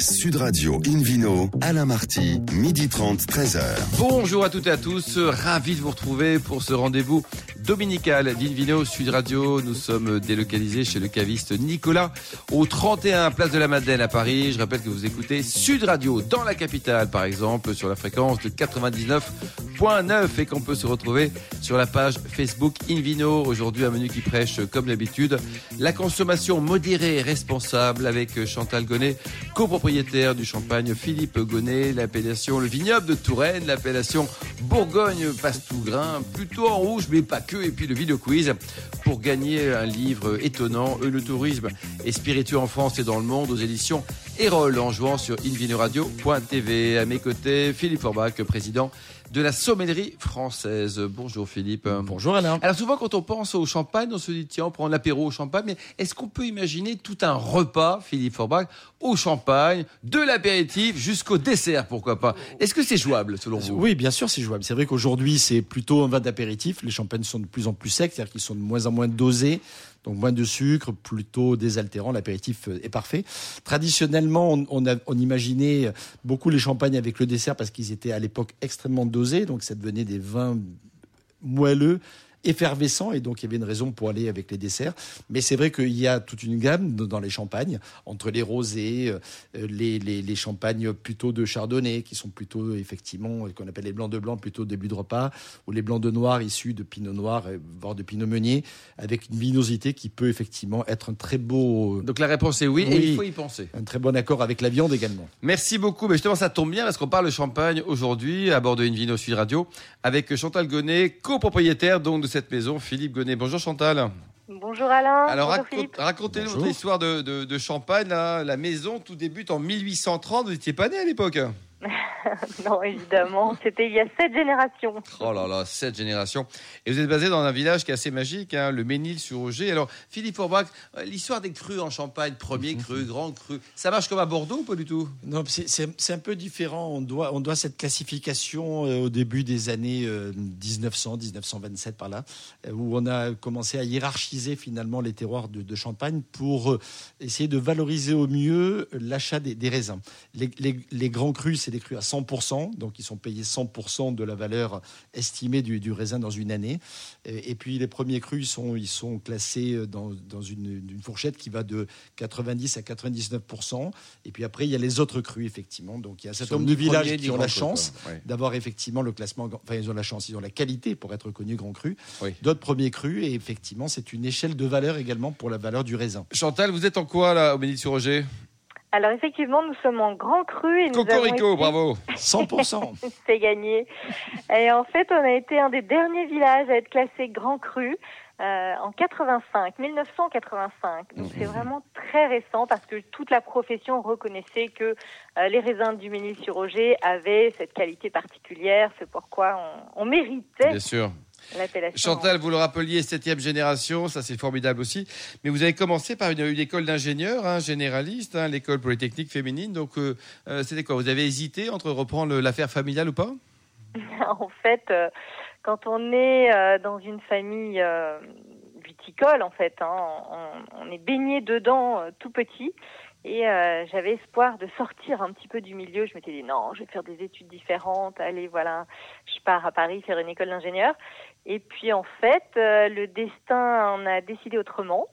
Sud Radio Invino, Alain Marty, midi 30, 13h. Bonjour à toutes et à tous, ravi de vous retrouver pour ce rendez-vous dominical d'Invino Sud Radio. Nous sommes délocalisés chez le caviste Nicolas au 31 Place de la Madeleine à Paris. Je rappelle que vous écoutez Sud Radio dans la capitale par exemple sur la fréquence de 99.9 et qu'on peut se retrouver sur la page Facebook Invino. Aujourd'hui un menu qui prêche comme d'habitude la consommation modérée et responsable avec Chantal Gonnet, copropriétaire du champagne Philippe Gonnet, l'appellation le vignoble de Touraine, l'appellation Bourgogne Pastougrain, plutôt en rouge mais pas que et puis le vidéo quiz pour gagner un livre étonnant, Le tourisme et spiritueux en France et dans le monde aux éditions Erol en jouant sur invinoradio.tv. À mes côtés, Philippe Forbach, président de la sommellerie française. Bonjour Philippe. Bonjour Alain. Alors souvent quand on pense au champagne, on se dit tiens on prend l'apéro au champagne, mais est-ce qu'on peut imaginer tout un repas, Philippe Forbach, au champagne, de l'apéritif jusqu'au dessert, pourquoi pas? Est-ce que c'est jouable selon vous? Oui, bien sûr c'est jouable. C'est vrai qu'aujourd'hui c'est plutôt un vin d'apéritif. Les champagnes sont de plus en plus secs, c'est-à-dire qu'ils sont de moins en moins dosés. Donc moins de sucre, plutôt désaltérant, l'apéritif est parfait. Traditionnellement, on, imaginait beaucoup les champagnes avec le dessert parce qu'ils étaient à l'époque extrêmement dosés, donc ça devenait des vins moelleux effervescent et donc il y avait une raison pour aller avec les desserts. Mais c'est vrai qu'il y a toute une gamme dans les champagnes, entre les rosés, euh, les, les, les, champagnes plutôt de chardonnay, qui sont plutôt effectivement, qu'on appelle les blancs de blanc, plutôt début de repas, ou les blancs de noir issus de pinot noir, voire de pinot meunier, avec une vinosité qui peut effectivement être un très beau... Donc la réponse est oui, oui, et il faut y penser. Un très bon accord avec la viande également. Merci beaucoup. Mais justement, ça tombe bien parce qu'on parle champagne aujourd'hui à bord de Invino Sud Radio avec Chantal Gonnet, copropriétaire donc de cette maison, Philippe Gonnet. Bonjour Chantal. Bonjour Alain. Alors raconte, racontez-nous votre histoire de, de, de Champagne. Là. La maison, tout débute en 1830. Vous n'étiez pas né à l'époque non, évidemment, c'était il y a sept générations. Oh là là, sept générations. Et vous êtes basé dans un village qui est assez magique, hein, le Ménil-sur-Auger. Alors, Philippe Forbach, l'histoire des crus en Champagne, premier cru, grand cru, ça marche comme à Bordeaux ou pas du tout? Non, c'est un peu différent. On doit, on doit cette classification euh, au début des années euh, 1900, 1927 par là, euh, où on a commencé à hiérarchiser finalement les terroirs de, de Champagne pour euh, essayer de valoriser au mieux l'achat des, des, raisins. Les, les, les grands crus, c'est des crus à 100%, donc ils sont payés 100% de la valeur estimée du, du, raisin dans une année. Et, et, puis les premiers crus, ils sont, ils sont classés dans, dans une, une, fourchette qui va de 90 à 99%. Et puis après, il y a les autres crus, effectivement. Donc il y a un certain nombre de villages qui ont la chance ouais. d'avoir effectivement le classement, enfin ils ont la chance, ils ont la qualité pour être connus grand cru. Oui. D'autres premiers crus, et effectivement, c'est une échelle de valeur également pour la valeur du raisin. Chantal, vous êtes en quoi là au Ménil-sur-Roger alors effectivement, nous sommes en grand cru et nous Cocorico, avons été... bravo 100% C'est gagné. Et en fait, on a été un des derniers villages à être classé grand cru euh, en 85, 1985. Donc c'est vraiment très récent parce que toute la profession reconnaissait que euh, les raisins du Ménil-sur-Roger avaient cette qualité particulière, c'est pourquoi on, on méritait Bien sûr. Chantal, vous le rappeliez, septième génération, ça c'est formidable aussi. Mais vous avez commencé par une, une école d'ingénieur, hein, généraliste, hein, l'école polytechnique féminine. Donc euh, euh, c'était quoi? Vous avez hésité entre reprendre l'affaire familiale ou pas? En fait, euh, quand on est euh, dans une famille viticole, en fait, hein, on, on, est baigné dedans tout petit. Et euh, j'avais espoir de sortir un petit peu du milieu. Je m'étais dit non, je vais faire des études différentes. Allez, voilà, je pars à Paris faire une école d'ingénieur. Et puis en fait, euh, le destin en a décidé autrement.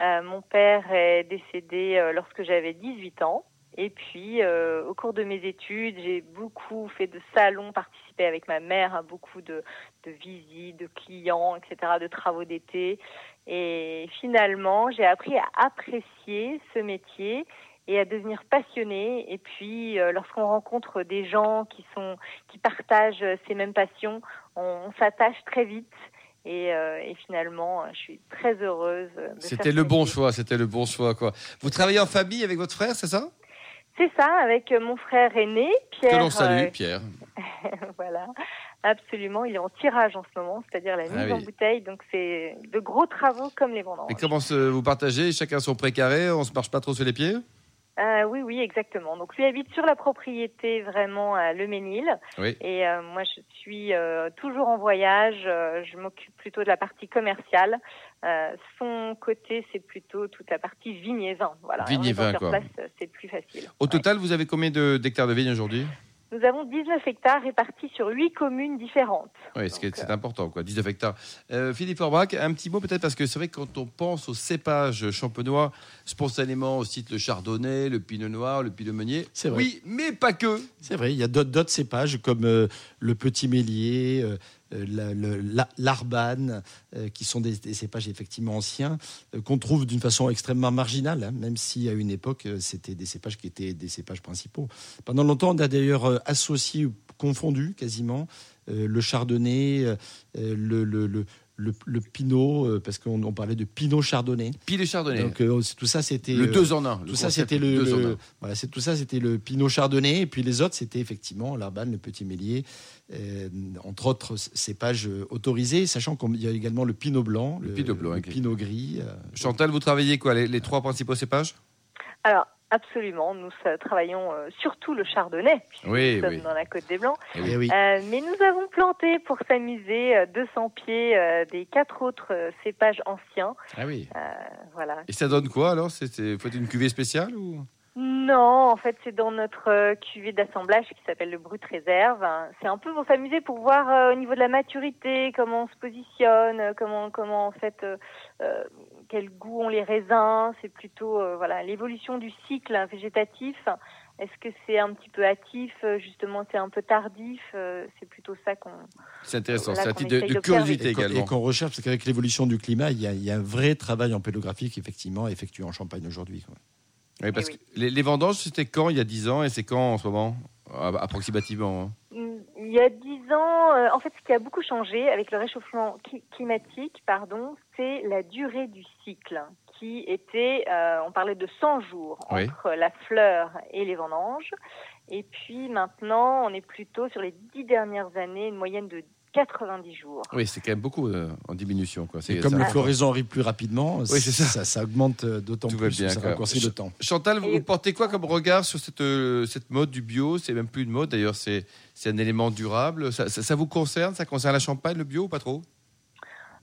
Euh, mon père est décédé lorsque j'avais 18 ans. Et puis, au cours de mes études, j'ai beaucoup fait de salons, participé avec ma mère à beaucoup de visites, de clients, etc., de travaux d'été. Et finalement, j'ai appris à apprécier ce métier et à devenir passionné. Et puis, euh, lorsqu'on rencontre des gens qui sont, qui partagent ces mêmes passions, on, on s'attache très vite. Et, euh, et, finalement, je suis très heureuse. C'était le bon choix, c'était le bon choix, quoi. Vous travaillez en famille avec votre frère, c'est ça? C'est ça, avec mon frère aîné, Pierre. Que l'on salue, euh, Pierre. voilà. Absolument, il est en tirage en ce moment, c'est-à-dire la mise ah oui. en bouteille. Donc c'est de gros travaux comme les vendanges. Et comment se, vous partagez Chacun son précaré On se marche pas trop sur les pieds? Euh, oui, oui, exactement. Donc lui habite sur la propriété vraiment à Le Ménil. Oui. Et euh, moi, je suis euh, toujours en voyage. je m'occupe plutôt de la partie commerciale. Son côté, c'est plutôt toute la partie vigne et vin. Voilà. Sur quoi. place, c'est plus facile. Au Ouais. total, vous avez combien de- d'hectares de vignes aujourd'hui? Nous avons 19 hectares répartis sur 8 communes différentes. Oui, c'est important, quoi. 19 hectares. Euh, Philippe Orbach, un petit mot peut-être, parce que c'est vrai que quand on pense au cépage champenois, spontanément on cite le chardonnay, le pinot noir, le pinot meunier. C'est vrai. Oui, mais pas que. C'est vrai, il y a d'autres d'autres cépages comme euh, le petit mélier, euh, euh, l'arbane, euh, qui sont des, cépages effectivement anciens, euh, qu'on trouve d'une façon extrêmement marginale, hein, même si à une époque, c'était des cépages qui étaient des cépages principaux. Pendant longtemps, on a d'ailleurs associé, confondu quasiment, le chardonnay, le, le, le- le pinot, euh, parce qu'on on parlait de pinot chardonnay. Le chardonnay. Donc euh, tout ça, c'était... le euh, deux en un. tout ça, c'était le, voilà, c'est tout ça, c'était le Pinot Chardonnay, et puis les autres, c'était effectivement l'Arbane, le Petit Mélier, euh, entre autres cépages autorisés, sachant qu'il y a également le Pinot Blanc, Le Pinot Blanc, le. Pinot Gris. euh, Chantal, vous travaillez quoi les, les trois principaux cépages Alors, absolument, nous travaillons euh, surtout le chardonnay. puisque Oui, nous sommes oui. dans la Côte des Blancs. Eh oui. eh oui. Euh, mais nous avons planté pour s'amuser euh, 200 pieds euh, des quatre autres euh, cépages anciens. Ah oui. Euh, voilà. Et ça donne quoi alors? Faites une cuvée spéciale ou? Non, en fait, c'est dans notre euh, cuvée d'assemblage qui s'appelle le Brut Réserve. C'est un peu pour s'amuser, pour voir euh, au niveau de la maturité comment on se positionne, comment, comment en fait, euh, euh, quel goût ont les raisins. C'est plutôt euh, voilà l'évolution du cycle hein, végétatif. Est-ce que c'est un petit peu hâtif, euh, justement, c'est un peu tardif euh, C'est plutôt ça qu'on. C'est intéressant, Voilà c'est un titre de, de curiosité également. et qu'on recherche, parce qu'avec l'évolution du climat, il y, a, il y a un vrai travail en pédographique, effectivement, effectué en Champagne aujourd'hui. Oui, parce Eh oui. que les, les vendanges, c'était quand il y a 10 ans et c'est quand en ce moment Approximativement. hein? Il y a dix ans, euh, en fait, ce qui a beaucoup changé avec le réchauffement cli- climatique, pardon, c'est la durée du cycle, qui était, euh, on parlait de 100 jours Oui. entre la fleur et les vendanges, et puis maintenant, on est plutôt sur les dix dernières années, une moyenne de 90 jours. Oui, c'est quand même beaucoup euh, en diminution. Quoi. C'est- Et comme ça- le floraison arrive plus rapidement, c'est ça. ça, ça augmente euh, d'autant Tout va plus, bien, ça raccourcit le temps. Chantal, vous, portez quoi comme regard sur cette, euh, cette mode du bio? C'est même plus une mode, d'ailleurs, c'est c'est un élément durable. Ça, ça- ça vous concerne? Ça concerne la Champagne, le bio, ou pas trop?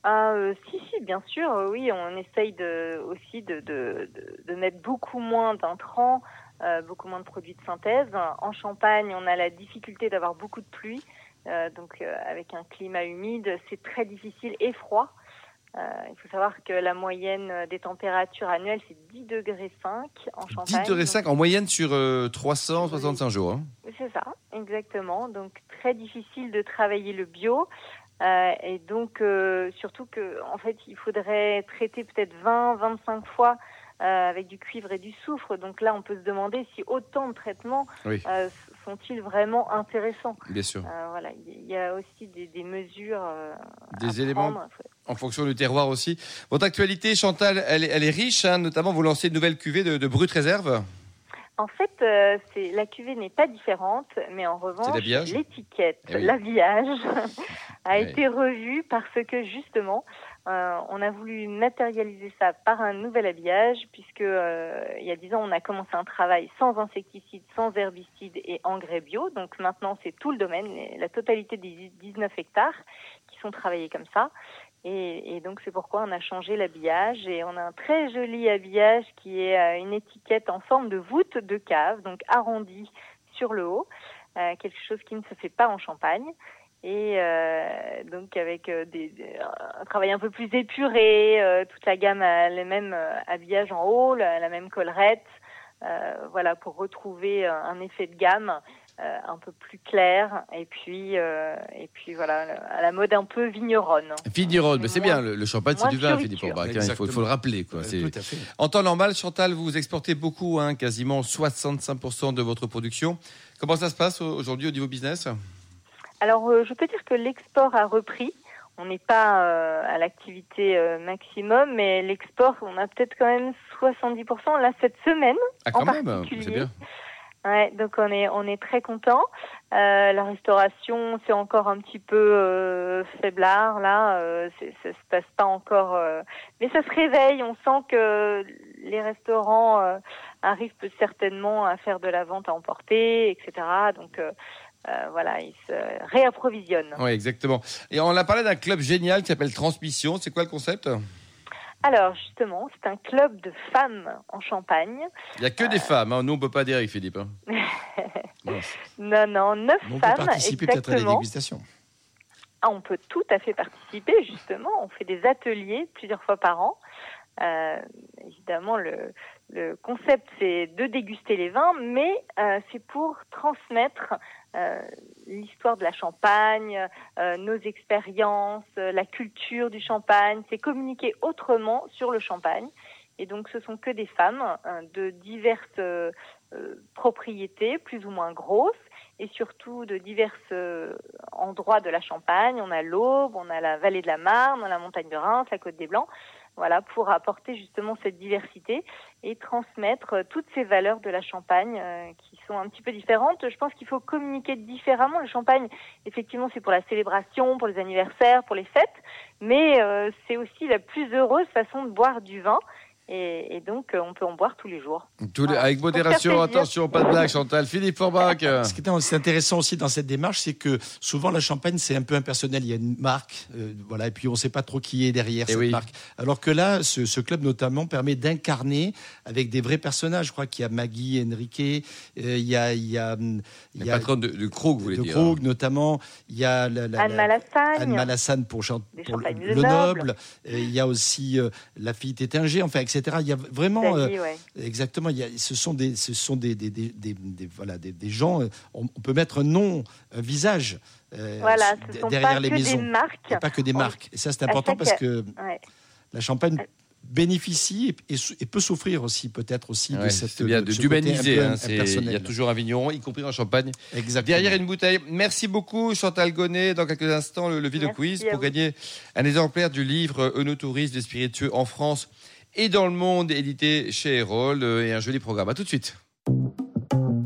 Ah, euh, si, si, bien sûr, oui, on essaye de, aussi de, de, de, de mettre beaucoup moins d'intrants, euh, beaucoup moins de produits de synthèse. En Champagne, on a la difficulté d'avoir beaucoup de pluie, donc euh, avec un climat humide, c'est très difficile et froid. Euh, il faut savoir que la moyenne des températures annuelles, c'est 10 degrés 5 en Champagne. 10 degrés donc 5 en moyenne sur euh, 365 jours. hein. c'est ça, exactement. Donc très difficile de travailler le bio. Euh, et donc euh, surtout que en fait il faudrait traiter peut-être 20-25 fois euh, avec du cuivre et du soufre. Donc là on peut se demander si autant de traitements Oui. Sont-ils vraiment intéressants. Bien sûr. Euh, voilà, il y a aussi des, des mesures. euh, Des à éléments prendre. en fonction du terroir aussi. Votre actualité, Chantal, elle, est- elle est riche, hein, notamment vous lancez une nouvelle cuvée de, de Brut Réserve. En fait, euh, c'est la cuvée n'est pas différente, mais en revanche, l'étiquette, Eh oui. l'habillage a Oui. été revu parce que justement, euh, on a voulu matérialiser ça par un nouvel habillage, puisque euh, il y a dix ans, on a commencé un travail sans insecticides, sans herbicides et engrais bio. Donc maintenant, c'est tout le domaine, la totalité des 19 hectares qui sont travaillés comme ça. Et, donc c'est pourquoi on a changé l'habillage et on a un très joli habillage qui est euh, une étiquette en forme de voûte de cave, donc arrondie sur le haut, quelque chose qui ne se fait pas en Champagne. Et euh, donc avec euh, des, des- un travail un peu plus épuré, euh, toute la gamme a le même habillage en haut, la, la même collerette, euh, voilà pour retrouver un effet de gamme euh, un peu plus clair et puis euh, et puis voilà à la mode un peu vigneronne. Vigneronne, mais c'est bien, le, le champagne c'est du vin. Philippe Orbach, hein, il faut, le rappeler. Quoi. C'est- Tout à fait. En temps normal, Chantal, vous exportez beaucoup, hein, quasiment 65% de votre production. Comment ça se passe aujourd'hui au niveau business? Alors, euh, je peux dire que l'export a repris. On n'est pas euh, à l'activité euh, maximum, mais l'export, on a peut-être quand même 70% là cette semaine. Ah, quand En même, c'est bien. Ouais, donc on est on est très content. Euh, la restauration, c'est encore un petit peu euh, faiblard là. Euh, ça se passe pas encore, euh, mais ça se réveille. On sent que les restaurants euh, arrive certainement à faire de la vente à emporter, etc. Donc voilà, ils se réapprovisionnent. Oui, exactement. Et on a parlé d'un club génial qui s'appelle Transmission. C'est quoi le concept? Alors justement, c'est un club de femmes en Champagne. Il n'y a que des femmes, hein. nous on ne peut pas adhérer, Philippe. Hein. non, non, neuf on femmes. On peut participer peut-être à la dégustation. Ah, on peut tout à fait participer, justement. On fait des ateliers plusieurs fois par an. Euh, évidemment, le, le concept, c'est de déguster les vins, mais euh, c'est pour transmettre euh, l'histoire de la Champagne, euh, nos expériences, euh, la culture du Champagne. C'est communiquer autrement sur le Champagne. Et donc, ce sont que des femmes euh, de diverses propriétés, plus ou moins grosses, et surtout de divers endroits de la Champagne. On a l'Aube, on a la vallée de la Marne, on a la montagne de Reims, la côte des Blancs voilà, pour apporter justement cette diversité et transmettre euh, toutes ces valeurs de la Champagne euh, qui sont un petit peu différentes. Je pense qu'il faut communiquer différemment. Le Champagne, effectivement, c'est pour la célébration, pour les anniversaires, pour les fêtes, mais euh, c'est aussi la plus heureuse façon de boire du vin. Et, et, donc, euh, on peut en boire tous les jours. Tous les, Avec modération, attention, pas de blague, Chantal. Philippe Forbach. Ce qui est intéressant aussi dans cette démarche, c'est que souvent la champagne, c'est un peu impersonnel. Il y a une marque, euh, voilà, et puis on ne sait pas trop qui est derrière et eh cette oui. marque. Alors que là, ce, ce club notamment permet d'incarner avec des vrais personnages. Je crois qu'il y a Maggie, Enrique, euh, il y a, il y a, il y a patron de, de Krug, vous voulez de dire. Krug, notamment. Il y a la, la, Anne Malassagne. Anne Malassagne pour, pour le, le noble. Il y a aussi la fille Tétinger, enfin, etc. Il y a vraiment, euh, exactement. Il y a, ce sont des, ce sont des, des, des, des voilà, des, gens. Euh, on, peut mettre un nom, un visage. Euh, voilà, ce sont derrière pas les que maisons. Des marques. Et pas que des marques. Et ça, c'est important parce que ouais. la Champagne bénéficie et, et, peut souffrir aussi peut-être aussi ouais, de cette bien de, d'humaniser. Hein, il y a toujours un vigneron, y compris en Champagne, Exactement. derrière une bouteille. Merci beaucoup Chantal Gonnet. Dans quelques instants, le, le Vino Quiz pour gagner un exemplaire du livre Eunotourisme des spiritueux en France et dans le monde, édité chez Erol, et un joli programme. À tout de suite.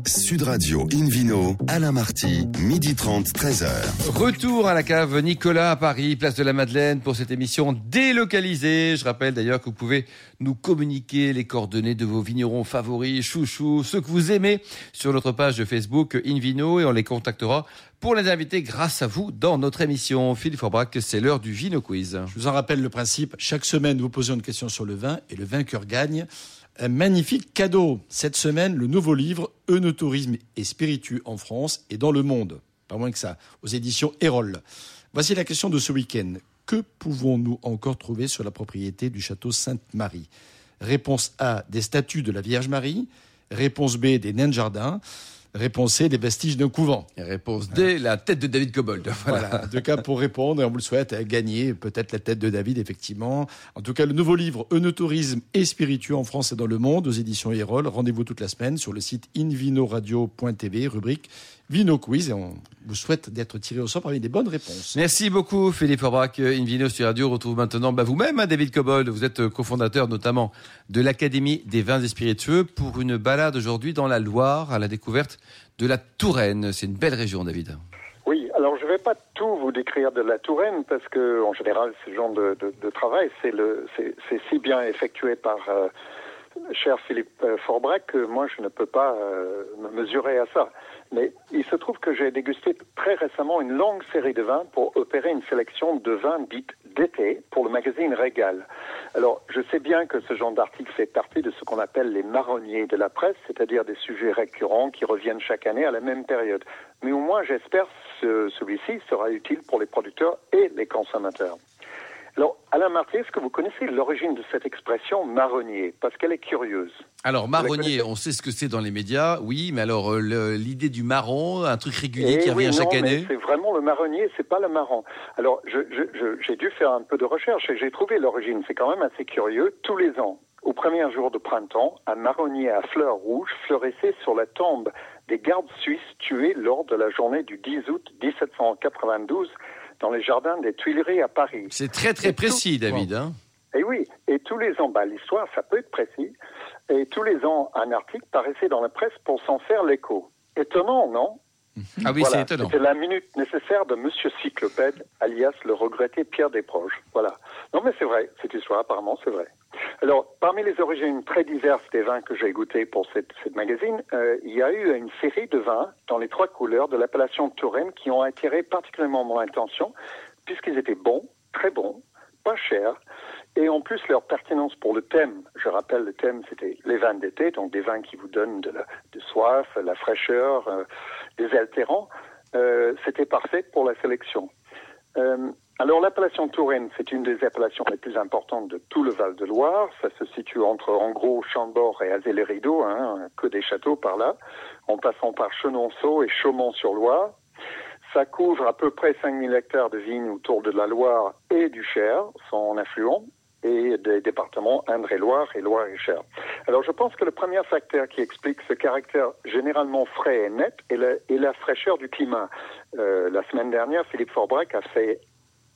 Sud Radio Invino, Alain Marty, midi 30, 13h. Retour à la cave Nicolas à Paris, place de la Madeleine pour cette émission délocalisée. Je rappelle d'ailleurs que vous pouvez nous communiquer les coordonnées de vos vignerons favoris, chouchous, ceux que vous aimez sur notre page de Facebook Invino et on les contactera pour les inviter grâce à vous dans notre émission. Philippe Forbrac, c'est l'heure du Vino Quiz. Je vous en rappelle le principe. Chaque semaine, vous posez une question sur le vin et le vainqueur gagne un magnifique cadeau. Cette semaine, le nouveau livre Eunotourisme et spiritueux en France et dans le monde. Pas moins que ça, aux éditions Erol. Voici la question de ce week-end. Que pouvons-nous encore trouver sur la propriété du château Sainte-Marie? Réponse A, des statues de la Vierge Marie. Réponse B, des nains de jardin. Réponse C, les vestiges d'un couvent. Et réponse D, la tête de David Cobold. Voilà. voilà. Deux cas pour répondre et on vous le souhaite gagner peut-être la tête de David, effectivement. En tout cas, le nouveau livre Eunotourisme et spiritueux en France et dans le monde aux éditions Erol. Rendez-vous toute la semaine sur le site invinoradio.tv, rubrique Vino Quiz. Et on vous souhaite d'être tiré au sort parmi des bonnes réponses. Merci beaucoup, Philippe Aubrac. Invino sur Radio retrouve maintenant bah, vous-même, hein, David Cobold. Vous êtes cofondateur notamment de l'Académie des vins et spiritueux pour une balade aujourd'hui dans la Loire à la découverte de la Touraine. C'est une belle région, David. Oui, alors je ne vais pas tout vous décrire de la Touraine parce que en général, ce genre de, de, de travail, c'est si bien effectué par euh, cher Philippe euh, Forbrac que moi je ne peux pas euh, me mesurer à ça. Mais il se trouve que j'ai dégusté très récemment une longue série de vins pour opérer une sélection de vins dites d'été pour le magazine Régal. Alors, je sais bien que ce genre d'article fait partie de ce qu'on appelle les marronniers de la presse, c'est-à-dire des sujets récurrents qui reviennent chaque année à la même période. Mais au moins, j'espère que celui-ci sera utile pour les producteurs et les consommateurs. Alors, Alain Marty, est-ce que vous connaissez l'origine de cette expression marronnier Parce qu'elle est curieuse. Alors, marronnier, on sait ce que c'est dans les médias, oui, mais alors euh, l'idée du marron, un truc régulier Eh qui revient oui, chaque non, année C'est vraiment le marronnier, c'est pas le marron. Alors, j'ai dû faire un peu de recherche et j'ai trouvé l'origine. C'est quand même assez curieux. Tous les ans, au premier jour de printemps, un marronnier à fleurs rouges fleurissait sur la tombe des gardes suisses tués lors de la journée du 10 août 1792 dans les jardins des Tuileries à Paris. C'est très très Et précis, tout- David. Hein Et oui, et tous les ans, bah, l'histoire, ça peut être précis, et tous les ans, un article paraissait dans la presse pour s'en faire l'écho. Étonnant, non? Ah oui, c'est étonnant. C'était la minute nécessaire de Monsieur Cyclopède, alias le regretté Pierre Desproges. Voilà. Non, mais c'est vrai. Cette histoire, apparemment, c'est vrai. Alors, parmi les origines très diverses des vins que j'ai goûtés pour cette, cette magazine, euh, il y a eu une série de vins dans les trois couleurs de l'appellation Touraine qui ont attiré particulièrement mon attention, puisqu'ils étaient bons, très bons, pas chers, et en plus leur pertinence pour le thème. Je rappelle, le thème, c'était les vins d'été, donc des vins qui vous donnent de la de soif, la fraîcheur, euh, des altérants. Euh, c'était parfait pour la sélection. Alors l'appellation Touraine, c'est une des appellations les plus importantes de tout le Val-de-Loire. Ça se situe entre, en gros, Chambord et Azay-les-Rideaux, hein, que des châteaux par là, en passant par Chenonceau et Chaumont-sur-Loire. Ça couvre à peu près 5000 hectares de vignes autour de la Loire et du Cher, son affluent, et des départements Indre-et-Loire et Loire-et-Cher. Alors je pense que le premier facteur qui explique ce caractère généralement frais et net est la, fraîcheur du climat. Euh, la semaine dernière, Philippe Forbrac a fait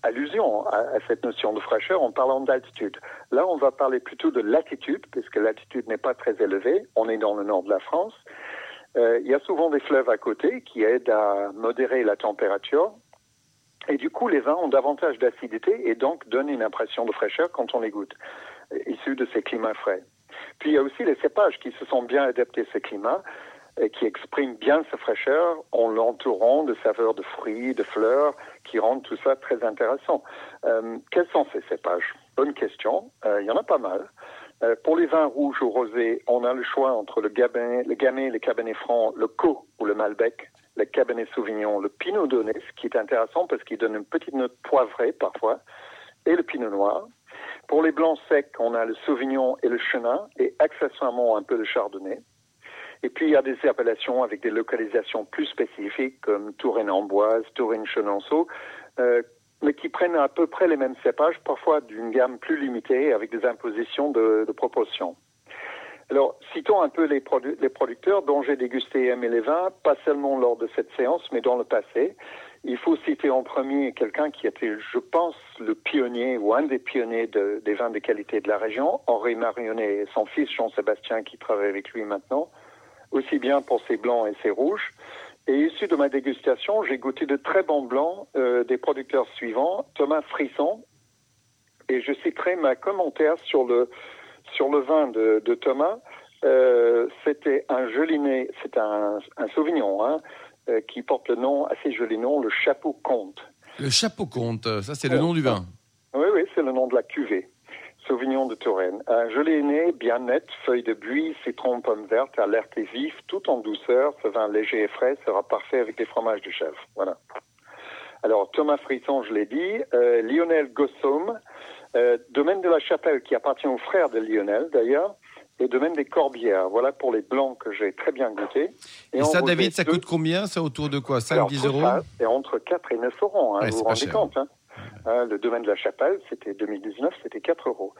allusion à, cette notion de fraîcheur en parlant d'altitude. Là, on va parler plutôt de latitude, puisque l'altitude n'est pas très élevée. On est dans le nord de la France. Euh, il y a souvent des fleuves à côté qui aident à modérer la température. Et du coup, les vins ont davantage d'acidité et donc donnent une impression de fraîcheur quand on les goûte, issus de ces climats frais. Puis il y a aussi les cépages qui se sont bien adaptés à ces climats et qui expriment bien sa fraîcheur en l'entourant de saveurs de fruits, de fleurs, qui rendent tout ça très intéressant. Euh, quels sont ces cépages? Bonne question. Euh, il y en a pas mal. Euh, pour les vins rouges ou rosés, on a le choix entre le, Gabin, le Gamay, le Cabernet Franc, le Co ou le Malbec, le Cabernet Sauvignon, le Pinot Donné, ce qui est intéressant parce qu'il donne une petite note poivrée parfois, et le Pinot Noir. Pour les blancs secs, on a le Sauvignon et le Chenin, et accessoirement un peu le Chardonnay. Et puis il y a des appellations avec des localisations plus spécifiques comme Touraine-Amboise, Touraine-Chenonceau, euh, mais qui prennent à peu près les mêmes cépages, parfois d'une gamme plus limitée, avec des impositions de, de proportions. Alors, citons un peu les, produ les producteurs dont j'ai dégusté et aimé les vins, pas seulement lors de cette séance, mais dans le passé. Il faut citer en premier quelqu'un qui était, je pense, le pionnier ou un des pionniers de, des vins de qualité de la région, Henri Marionnet et son fils Jean-Sébastien qui travaille avec lui maintenant, aussi bien pour ses blancs et ses rouges. Et issu de ma dégustation, j'ai goûté de très bons blancs euh, des producteurs suivants, Thomas Frisson, et je citerai ma commentaire sur le, sur le vin de, de Thomas. Euh, c'était un jolinet, c'est un, un Sauvignon, hein, euh, qui porte le nom, assez joli nom, le Chapeau Comte. Le Chapeau Comte, ça c'est le nom du vin. Oui, oui, c'est le nom de la cuvée. Sauvignon de Touraine. Un joli nez, bien net, feuilles de buis, citron, pomme verte, alerte et vif, tout en douceur. Ce vin léger et frais sera parfait avec des fromages de chèvre. Voilà. Alors, Thomas Frisson, je l'ai dit. Euh, Lionel Gossaume, euh, domaine de la Chapelle, qui appartient au frère de Lionel, d'ailleurs. Et domaine des Corbières. Voilà pour les blancs que j'ai très bien goûté. Et, et ça, David, ça deux... coûte combien Ça autour de quoi 5-10 euros C'est entre 4 et 9 euros. Hein, ouais, vous vous rendez compte hein le domaine de la Chapelle, c'était 2019, c'était 4 euros.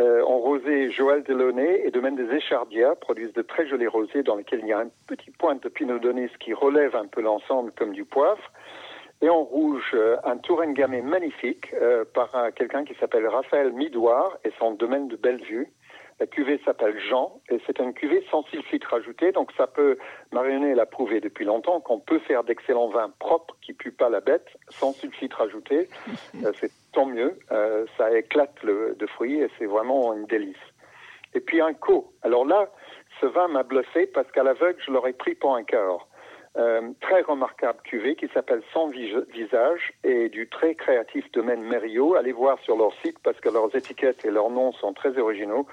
Euh, en rosé, Joël Delaunay et domaine des Échardias produisent de très jolis rosés dans lesquels il y a un petit point de Pinot Donis qui relève un peu l'ensemble comme du poivre. Et en rouge, euh, un Touraine gamay magnifique euh, par quelqu'un qui s'appelle Raphaël Midoir et son domaine de Bellevue. La cuvée s'appelle Jean et c'est une cuvée sans sulfite rajouté, donc ça peut, Marionnet l'a prouvé depuis longtemps, qu'on peut faire d'excellents vins propres qui puent pas la bête, sans sulfite rajouté. euh, c'est tant mieux, euh, ça éclate le, de fruits et c'est vraiment une délice. Et puis un co. Alors là, ce vin m'a bluffé parce qu'à l'aveugle, je l'aurais pris pour un cœur. Euh, très remarquable cuvée qui s'appelle Sans Visage et du très créatif domaine Mériot. Allez voir sur leur site parce que leurs étiquettes et leurs noms sont très originaux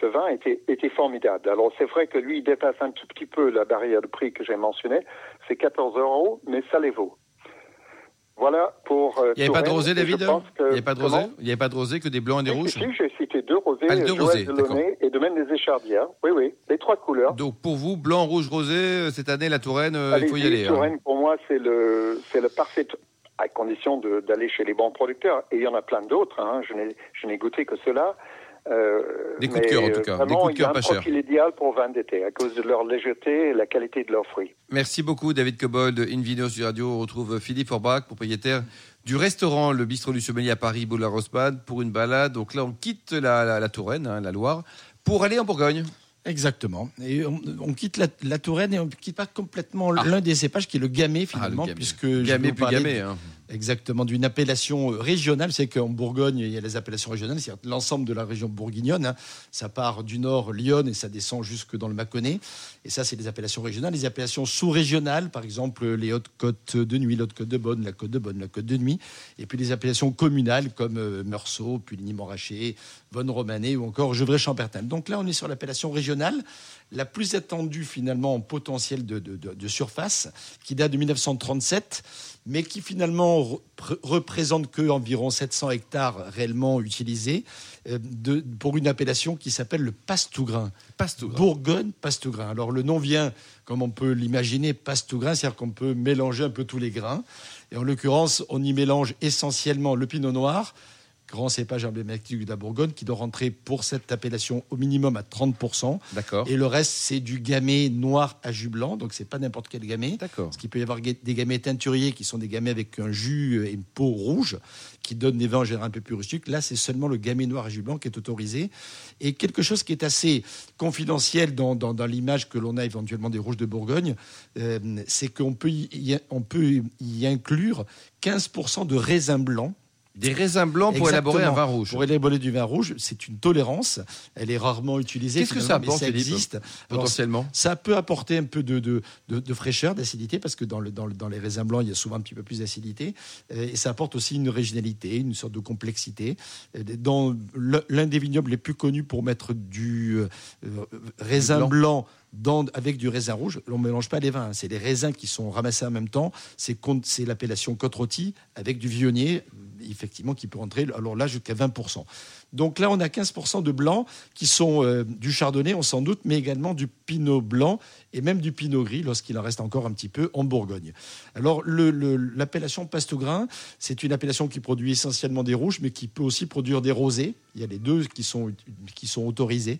ce vin était, était formidable. Alors c'est vrai que lui, il dépasse un tout petit peu la barrière de prix que j'ai mentionnée. C'est 14 euros, mais ça les vaut. Voilà pour. Euh, il n'y avait pas de rosé, David Il n'y avait pas de rosé Il n'y avait pas de rosé que des blancs et des oui, rouges Si, j'ai cité deux rosés, ah, deux rosés Delaunay et Domaine des Échardières. Oui, oui, les trois couleurs. Donc pour vous, blanc, rouge, rosé, cette année, la Touraine, euh, Allez, il faut y aller. Touraine, hein. pour moi, c'est le, le parfait à condition d'aller chez les bons producteurs. Et il y en a plein d'autres. Hein. Je n'ai goûté que cela. Euh, des coups de cœur en tout cas, vraiment, des coups de cœur pas chers. C'est un profil idéal pour vin d'été à cause de leur légèreté et la qualité de leurs fruits. Merci beaucoup David Cobold, Invino sur Radio. On retrouve Philippe Forbach, propriétaire du restaurant Le Bistrot du Sommelier à Paris, Boulard Rosbad, pour une balade. Donc là, on quitte la, la, la Touraine, hein, la Loire, pour aller en Bourgogne. Exactement. Et on, on quitte la, la, Touraine et on ne quitte pas complètement Ah. l'un des cépages qui est le gamay Ah, finalement, le gamay. puisque Gamay plus gamay. Hein. Exactement, d'une appellation euh, régionale. C'est qu'en Bourgogne, il y a les appellations régionales, c'est-à-dire l'ensemble de la région bourguignonne. hein. Ça part du nord, Lyon, et ça descend jusque dans le Mâconnais. Et ça, c'est les appellations régionales. Les appellations sous-régionales, par exemple, les Hautes-Côtes de Nuit, l'Haute-Côte de Bonne, la Côte de Bonne, la Côte de Nuit. Et puis les appellations communales, comme euh, Meursault, Puligny-Montrachet, Vonne-Romanée ou encore Gevrey-Chambertin. Donc là, on est sur l'appellation régionale, la plus attendue finalement en potentiel de, de- surface, qui date de 1937 mais qui finalement re- représente que environ 700 hectares réellement utilisés euh, de- pour une appellation qui s'appelle le Pastougrin. Pastougrin. Bourgogne Pastougrin. Alors le nom vient, comme on peut l'imaginer, Pastougrin, c'est-à-dire qu'on peut mélanger un peu tous les grains. Et en l'occurrence, on y mélange essentiellement le pinot noir, grand cépage emblématique de la Bourgogne, qui doit rentrer pour cette appellation au minimum à 30%. D'accord. Et le reste, c'est du gamay noir à jus blanc, donc c'est pas n'importe quel gamay. D'accord. Parce qu'il peut y avoir des gamets teinturiers qui sont des gamets avec un jus et une peau rouge qui donnent des vins en général un peu plus rustiques. Là, c'est seulement le gamay noir à jus blanc qui est autorisé. Et quelque chose qui est assez confidentiel dans, dans- dans l'image que l'on a éventuellement des rouges de Bourgogne, euh, c'est qu'on peut, y, on peut y inclure 15% de raisin blanc. Des raisins blancs pour élaborer un vin rouge. Pour élaborer du vin rouge, c'est une tolérance. Elle est rarement utilisée. Qu'est-ce que ça mais apporte, ça existe. Alors, Potentiellement. ça peut apporter un peu de, de, de- de fraîcheur, d'acidité, parce que dans, le, dans, le- dans les raisins blancs, il y a souvent un petit peu plus d'acidité. Euh, Et ça apporte aussi une originalité, une sorte de complexité. Euh, Dans l'un des vignobles les plus connus pour mettre du euh, euh, raisin blanc. blanc. Avec du raisin rouge, on ne mélange pas les vins. hein. C'est les raisins qui sont ramassés en même temps. C'est l'appellation côte rôtie avec du vionnier, effectivement, qui peut rentrer alors là jusqu'à 20%. Donc là, on a 15% de blanc qui sont euh, du chardonnay, on s'en doute, mais également du pinot blanc et même du pinot gris lorsqu'il en reste encore un petit peu en Bourgogne. Alors le- le- l'appellation Pastougrin, c'est une appellation qui produit essentiellement des rouges, mais qui peut aussi produire des rosés. Il y a les deux qui sont, qui sont autorisés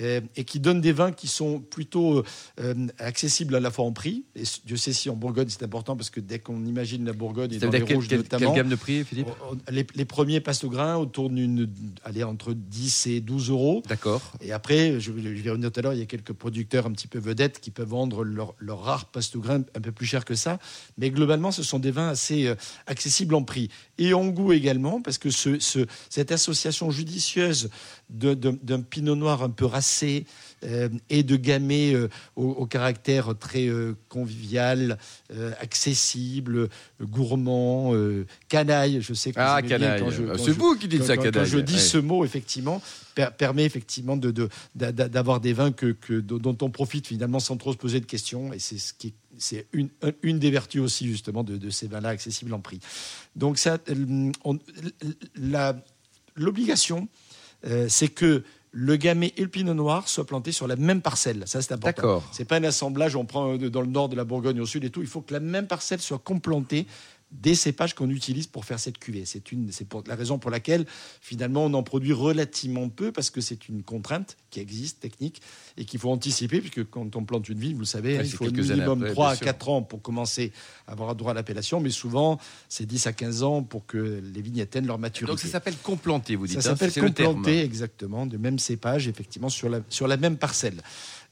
euh, et qui donnent des vins qui sont plutôt euh, accessibles à la fois en prix. Et Dieu sait si en Bourgogne c'est important parce que dès qu'on imagine la Bourgogne et dans les quelle, rouges quelle- notamment, quelle gamme de prix, Philippe? on- on- les, les premiers Pastougrin autour d'une, entre 10 et 12 euros. D'accord. Et après, je, je vais revenir tout à l'heure, il y a quelques producteurs un petit peu vedettes qui peuvent vendre leur, leur rare Pastougrin un peu plus cher que ça. Mais globalement, ce sont des vins assez euh, accessibles en prix. Et en goût également, parce que ce, ce- cette association judicieuse d'un pinot noir un peu racé et de gamay euh, au, au caractère très euh, convivial, euh, accessible, euh, gourmand, euh, canaille, je sais que vous Ah, bien canaille. quand je- quand C'est je- vous qui dites quand, ça, canaille. quand je dis Ouais. ce mot, effectivement, per- permet effectivement de, de- d'avoir des vins que, que- dont on profite finalement sans trop se poser de questions. Et c'est ce qui c'est une, une des vertus aussi justement de, de ces vins-là accessibles en prix. Donc ça, euh, on- la- l'obligation, euh, c'est que le gamay et le pinot noir soient plantés sur la même parcelle. Ça, c'est important. D'accord. C'est pas un assemblage, on prend euh, dans le nord de la Bourgogne au sud et tout. Il faut que la même parcelle soit complantée des cépages qu'on utilise pour faire cette cuvée. C'est une, c'est la raison pour laquelle finalement on en produit relativement peu parce que c'est une contrainte qui existe technique et qu'il faut anticiper puisque quand on plante une vigne, vous le savez, Ouais, il faut années minimum après, 3 bien à sûr. 4 ans pour commencer à avoir droit à l'appellation, mais souvent c'est 10 à 15 ans pour que les vignes atteignent leur maturité. Donc ça s'appelle complanter, vous dites. Ça hein, s'appelle complanter, exactement, de même cépage, effectivement, sur la, sur la même parcelle.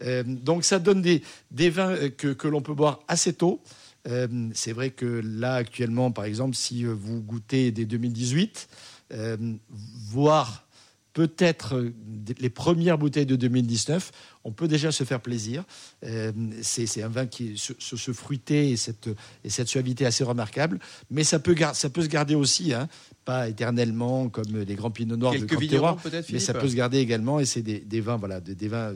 Euh, donc ça donne des, des vins euh, que, que l'on peut boire assez tôt. Euh, c'est vrai que là, actuellement, par exemple, si euh, vous goûtez des 2018, euh, voire peut-être les premières bouteilles de 2019, on peut déjà se faire plaisir. Euh, c'est un vin qui sur ce fruité et cette, et cette suavité assez remarquable, mais ça peut, ça peut se garder aussi, hein, pas éternellement comme les grands pinots noirs de Grand mais ça peut se garder également et c'est des, des vins, voilà, des, des vins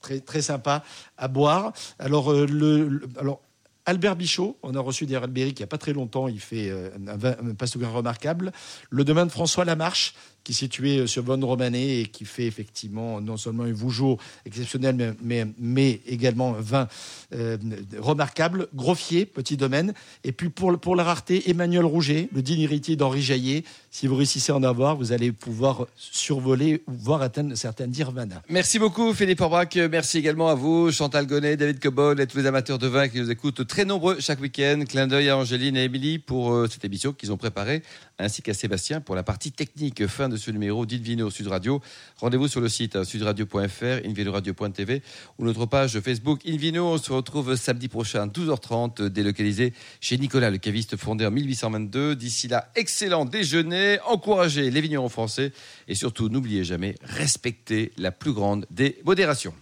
très, très sympas à boire. Alors, le, le- alors Albert Bichot, on a reçu des Albéric il n'y a pas très longtemps, il fait euh, un, un remarquable. Le domaine de François Lamarche, qui est situé euh, sur Bonne Romanée et qui fait effectivement non seulement un Vougeot exceptionnel, mais, mais, également un vin euh, remarquable. Groffier, petit domaine. Et puis pour, pour la rareté, Emmanuel Rouget, le digne héritier d'Henri Jaillet. Si vous réussissez à en avoir, vous allez pouvoir survoler ou voir atteindre certains nirvana. Merci beaucoup Philippe Orbach. Merci également à vous, Chantal Gonnet, David Cobol et tous les amateurs de vin qui nous écoutent très nombreux chaque week-end. Clin d'œil à Angéline et Émilie pour euh, cette émission qu'ils ont préparée, ainsi qu'à Sébastien pour la partie technique. Fin de ce numéro d'Invino Sud Radio. Rendez-vous sur le site hein, sudradio.fr, invinoradio.tv ou notre page Facebook Invino. On se retrouve samedi prochain, 12h30, délocalisé chez Nicolas, le caviste fondé en 1822. D'ici là, excellent déjeuner, encouragez les vignerons français et surtout, n'oubliez jamais, respectez la plus grande des modérations.